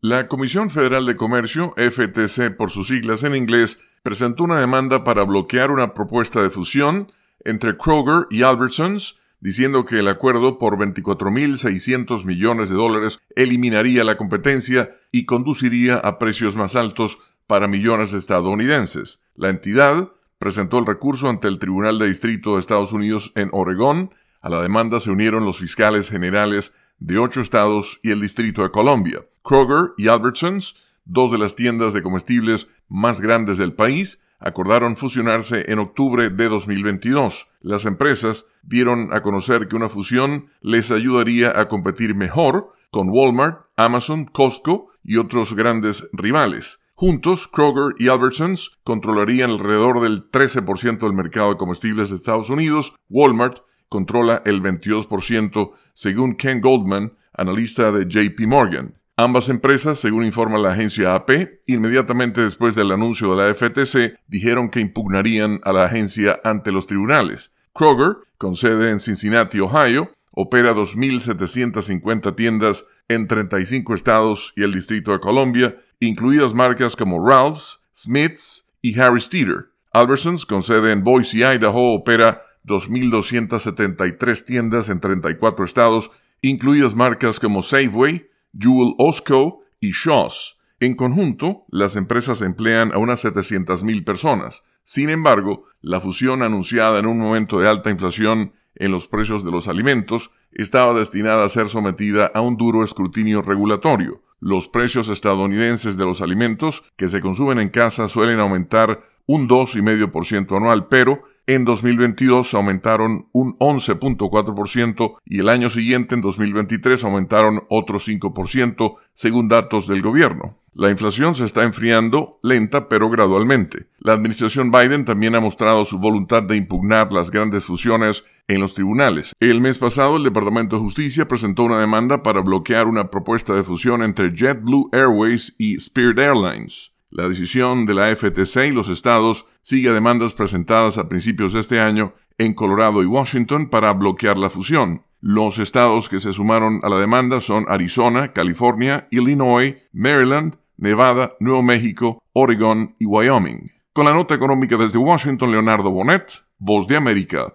La Comisión Federal de Comercio, FTC por sus siglas en inglés, presentó una demanda para bloquear una propuesta de fusión entre Kroger y Albertsons, diciendo que el acuerdo por 24.600 millones de dólares eliminaría la competencia y conduciría a precios más altos para millones de estadounidenses. La entidad presentó el recurso ante el Tribunal de Distrito de Estados Unidos en Oregón. A la demanda se unieron los fiscales generales de ocho estados y el Distrito de Columbia. Kroger y Albertsons, dos de las tiendas de comestibles más grandes del país, acordaron fusionarse en octubre de 2022. Las empresas dieron a conocer que una fusión les ayudaría a competir mejor con Walmart, Amazon, Costco y otros grandes rivales. Juntos, Kroger y Albertsons controlarían alrededor del 13% del mercado de comestibles de Estados Unidos. Walmart controla el 22%, según Ken Goldman, analista de JP Morgan. Ambas empresas, según informa la agencia AP, inmediatamente después del anuncio de la FTC, dijeron que impugnarían a la agencia ante los tribunales. Kroger, con sede en Cincinnati, Ohio, opera 2.750 tiendas en 35 estados y el Distrito de Columbia, incluidas marcas como Ralph's, Smith's y Harris Teeter. Albertsons, con sede en Boise, Idaho, opera 2.273 tiendas en 34 estados, incluidas marcas como Safeway, Jewel Osco y Shaw's. En conjunto, las empresas emplean a unas 700.000 personas. Sin embargo, la fusión anunciada en un momento de alta inflación en los precios de los alimentos estaba destinada a ser sometida a un duro escrutinio regulatorio. Los precios estadounidenses de los alimentos que se consumen en casa suelen aumentar un 2,5% anual, pero en 2022 aumentaron un 11.4% y el año siguiente, en 2023, aumentaron otro 5%, según datos del gobierno. La inflación se está enfriando lenta pero gradualmente. La administración Biden también ha mostrado su voluntad de impugnar las grandes fusiones en los tribunales. El mes pasado, el Departamento de Justicia presentó una demanda para bloquear una propuesta de fusión entre JetBlue Airways y Spirit Airlines. La decisión de la FTC y los estados sigue demandas presentadas a principios de este año en Colorado y Washington para bloquear la fusión. Los estados que se sumaron a la demanda son Arizona, California, Illinois, Maryland, Nevada, Nuevo México, Oregon y Wyoming. Con la nota económica desde Washington, Leonardo Bonet, Voz de América.